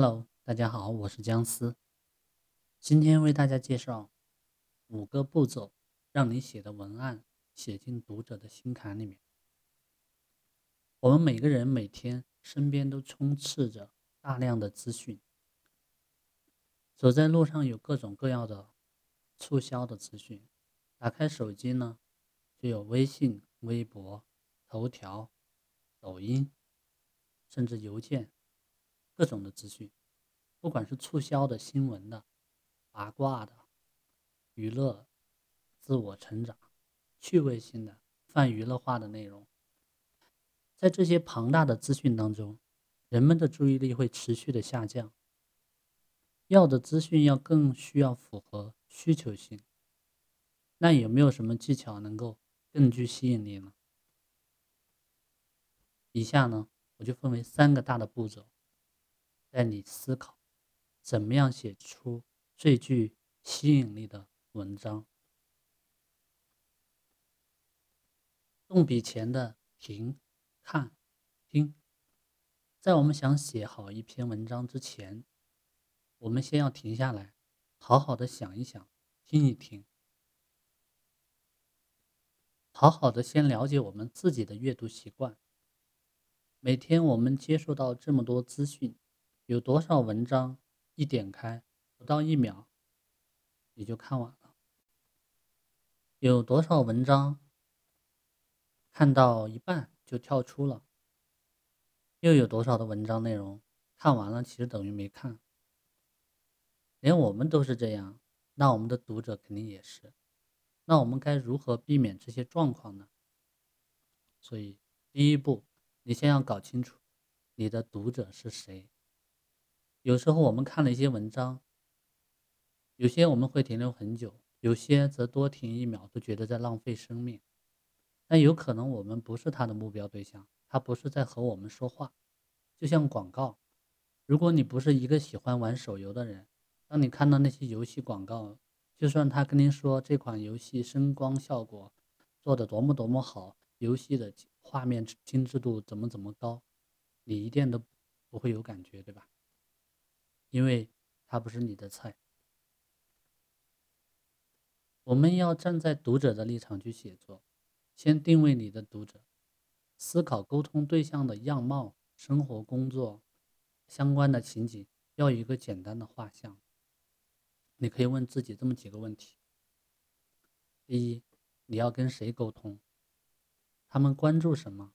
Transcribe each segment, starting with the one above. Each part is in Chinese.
Hello，大家好，我是姜思。今天为大家介绍五个步骤，让你写的文案写进读者的心坎里面。我们每个人每天身边都充斥着大量的资讯，走在路上有各种各样的促销的资讯，打开手机呢，就有微信、微博、头条、抖音，甚至邮件。各种的资讯，不管是促销的新闻的、八卦的、娱乐、自我成长、趣味性的、泛娱乐化的内容，在这些庞大的资讯当中，人们的注意力会持续的下降。要的资讯要更需要符合需求性，那有没有什么技巧能够更具吸引力呢？以下呢，我就分为三个大的步骤。带你思考，怎么样写出最具吸引力的文章。动笔前的停、看、听，在我们想写好一篇文章之前，我们先要停下来，好好的想一想，听一听，好好的先了解我们自己的阅读习惯。每天我们接受到这么多资讯。有多少文章一点开不到一秒你就看完了？有多少文章看到一半就跳出了？又有多少的文章内容看完了其实等于没看？连我们都是这样，那我们的读者肯定也是。那我们该如何避免这些状况呢？所以第一步，你先要搞清楚你的读者是谁。有时候我们看了一些文章，有些我们会停留很久，有些则多停一秒都觉得在浪费生命。但有可能我们不是他的目标对象，他不是在和我们说话。就像广告，如果你不是一个喜欢玩手游的人，当你看到那些游戏广告，就算他跟您说这款游戏声光效果做的多么多么好，游戏的画面精致度怎么怎么高，你一点都不会有感觉，对吧？因为他不是你的菜，我们要站在读者的立场去写作，先定位你的读者，思考沟通对象的样貌、生活、工作相关的情景，要有一个简单的画像。你可以问自己这么几个问题：第一，你要跟谁沟通？他们关注什么？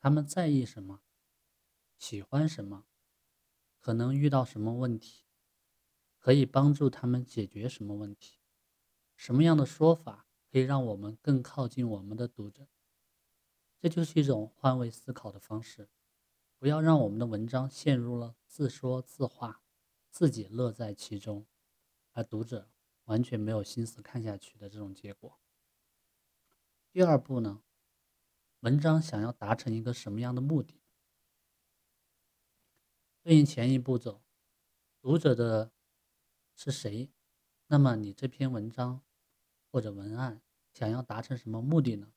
他们在意什么？喜欢什么？可能遇到什么问题，可以帮助他们解决什么问题？什么样的说法可以让我们更靠近我们的读者？这就是一种换位思考的方式，不要让我们的文章陷入了自说自话，自己乐在其中，而读者完全没有心思看下去的这种结果。第二步呢，文章想要达成一个什么样的目的？对应前一步骤，读者的是谁？那么你这篇文章或者文案想要达成什么目的呢？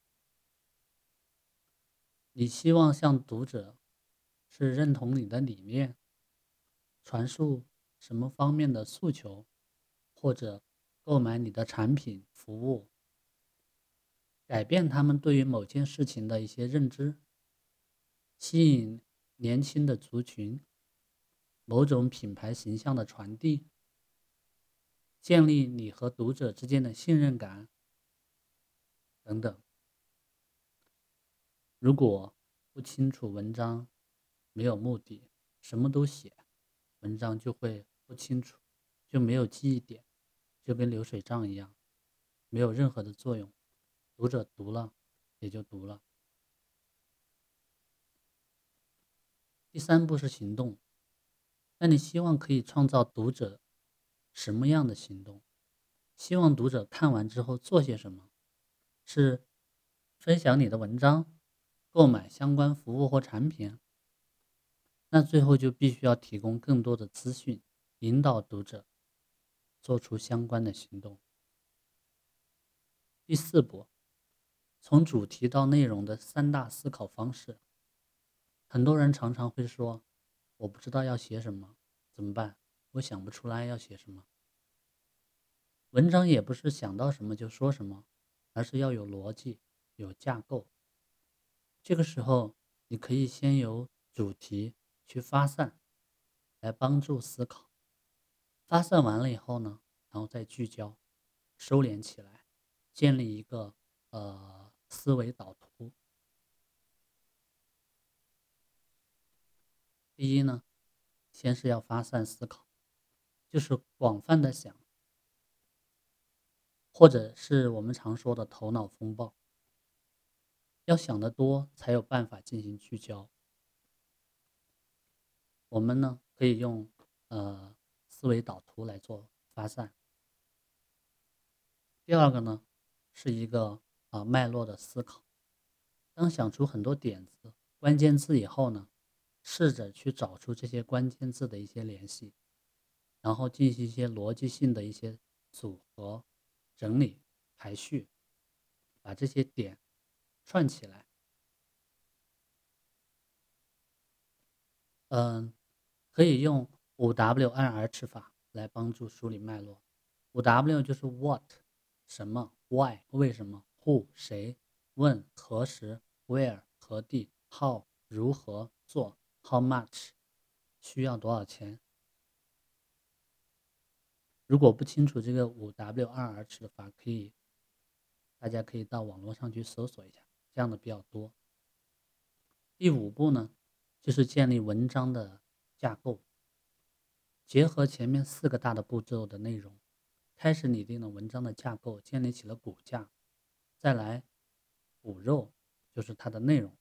你希望向读者是认同你的理念，传输什么方面的诉求，或者购买你的产品服务，改变他们对于某件事情的一些认知，吸引年轻的族群。某种品牌形象的传递，建立你和读者之间的信任感，等等。如果不清楚文章，没有目的，什么都写，文章就会不清楚，就没有记忆点，就跟流水账一样，没有任何的作用。读者读了也就读了。第三步是行动。那你希望可以创造读者什么样的行动？希望读者看完之后做些什么？是分享你的文章，购买相关服务或产品？那最后就必须要提供更多的资讯，引导读者做出相关的行动。第四步，从主题到内容的三大思考方式。很多人常常会说。我不知道要写什么，怎么办？我想不出来要写什么。文章也不是想到什么就说什么，而是要有逻辑、有架构。这个时候，你可以先由主题去发散，来帮助思考。发散完了以后呢，然后再聚焦、收敛起来，建立一个呃思维导图。第一呢，先是要发散思考，就是广泛的想。或者是我们常说的头脑风暴，要想得多才有办法进行聚焦。我们呢可以用呃思维导图来做发散。第二个呢是一个啊脉络的思考。当想出很多点子、关键字以后呢，试着去找出这些关键字的一些联系，然后进行一些逻辑性的一些组合。整理排序，把这些点串起来。嗯，可以用五 W 二 R 法来帮助梳理脉络。五 W 就是 What 什么，Why 为什么，Who 谁，问何时，Where 何地，How 如何做，How much 需要多少钱。如果不清楚这个五 W 二 H 的话，可以，大家可以到网络上去搜索一下，这样的比较多。第五步呢，就是建立文章的架构，结合前面四个大的步骤的内容，开始拟定了文章的架构，建立起了骨架，再来补肉，就是它的内容。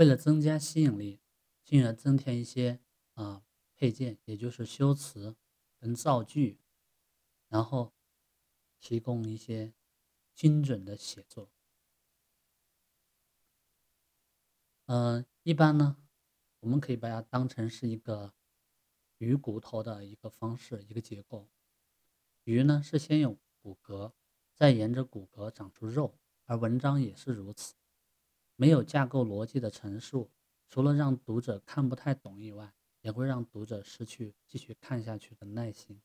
为了增加吸引力，进而增添一些啊。配件，也就是修辞跟造句，然后提供一些精准的写作。嗯，一般呢，我们可以把它当成是一个鱼骨头的一个方式，一个结构。鱼呢是先有骨骼，再沿着骨骼长出肉，而文章也是如此。没有架构逻辑的陈述，除了让读者看不太懂以外，也会让读者失去继续看下去的耐心。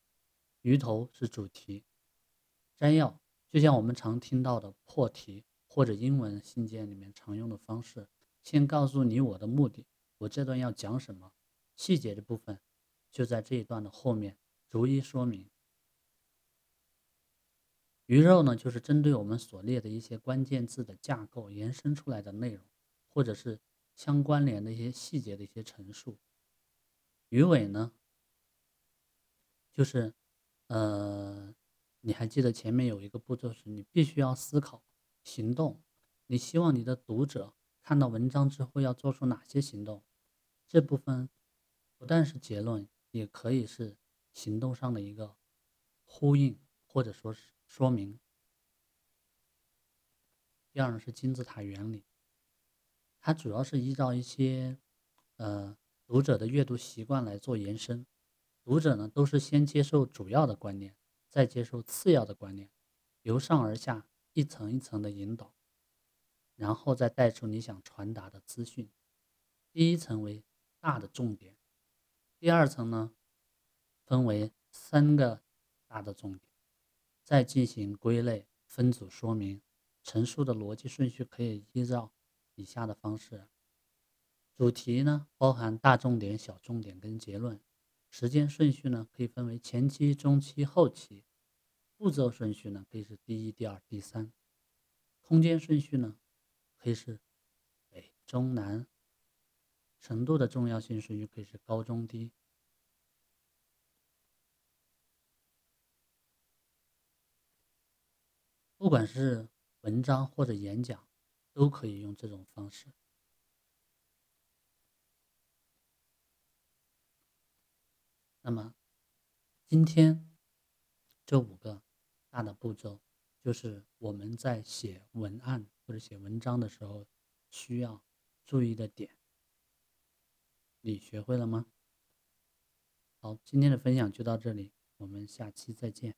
鱼头是主题，摘要就像我们常听到的破题或者英文信件里面常用的方式，先告诉你我的目的，我这段要讲什么，细节的部分就在这一段的后面逐一说明。鱼肉呢，就是针对我们所列的一些关键字的架构延伸出来的内容，或者是相关联的一些细节的一些陈述。鱼尾呢，就是，呃，你还记得前面有一个步骤是，你必须要思考、行动。你希望你的读者看到文章之后要做出哪些行动？这部分不但是结论，也可以是行动上的一个呼应，或者说是说明。第二呢是金字塔原理，它主要是依照一些，呃。读者的阅读习惯来做延伸，读者呢都是先接受主要的观念，再接受次要的观念，由上而下一层一层的引导，然后再带出你想传达的资讯。第一层为大的重点，第二层呢分为三个大的重点，再进行归类分组说明。陈述的逻辑顺序可以依照以下的方式。主题呢，包含大重点、小重点跟结论。时间顺序呢，可以分为前期、中期、后期。步骤顺序呢，可以是第一、第二、第三。空间顺序呢，可以是北、中、南。程度的重要性顺序可以是高、中、低。不管是文章或者演讲，都可以用这种方式。那么，今天这五个大的步骤，就是我们在写文案或者写文章的时候需要注意的点。你学会了吗？好，今天的分享就到这里，我们下期再见。